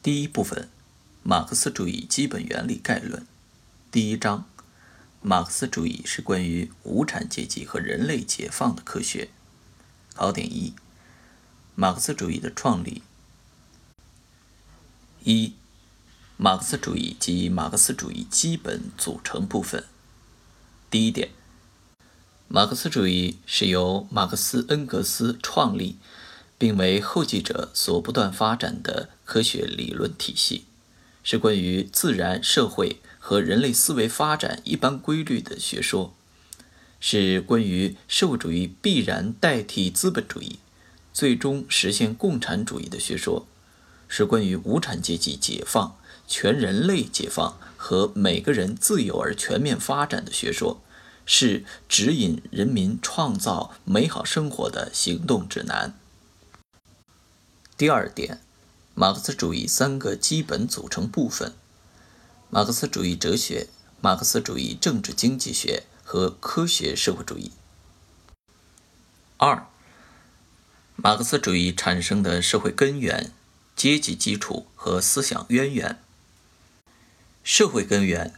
第一部分：马克思主义基本原理概论。第一章：马克思主义是关于无产阶级和人类解放的科学。考点一：马克思主义的创立。一、马克思主义及马克思主义基本组成部分。第一点，马克思主义是由马克思、恩格斯创立。并为后继者所不断发展的科学理论体系，是关于自然、社会和人类思维发展一般规律的学说，是关于社会主义必然代替资本主义，最终实现共产主义的学说，是关于无产阶级解放、全人类解放和每个人自由而全面发展的学说，是指引人民创造美好生活的行动指南。第二点，马克思主义三个基本组成部分：马克思主义哲学、马克思主义政治经济学和科学社会主义。二、马克思主义产生的社会根源、阶级基础和思想渊源。社会根源：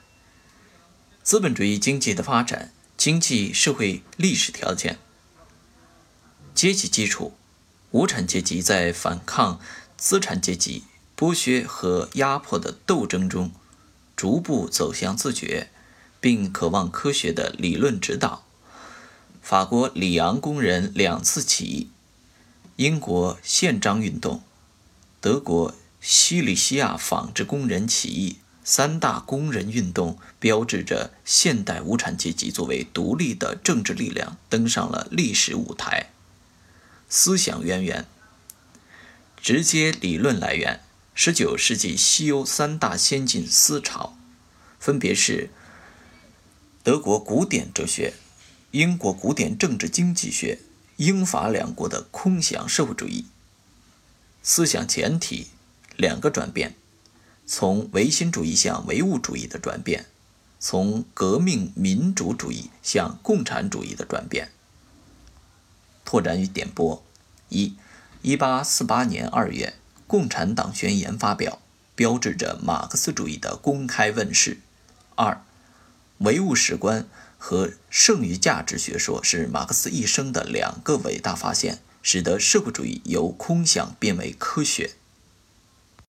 资本主义经济的发展，经济社会历史条件。阶级基础。无产阶级在反抗资产阶级剥削和压迫的斗争中，逐步走向自觉，并渴望科学的理论指导。法国里昂工人两次起义，英国宪章运动，德国西里西亚纺织工人起义，三大工人运动标志着现代无产阶级作为独立的政治力量登上了历史舞台。思想渊源，直接理论来源：十九世纪西欧三大先进思潮，分别是德国古典哲学、英国古典政治经济学、英法两国的空想社会主义。思想前提两个转变：从唯心主义向唯物主义的转变，从革命民主主义向共产主义的转变。拓展与点拨：一，一八四八年二月，《共产党宣言》发表，标志着马克思主义的公开问世。二，唯物史观和剩余价值学说是马克思一生的两个伟大发现，使得社会主义由空想变为科学。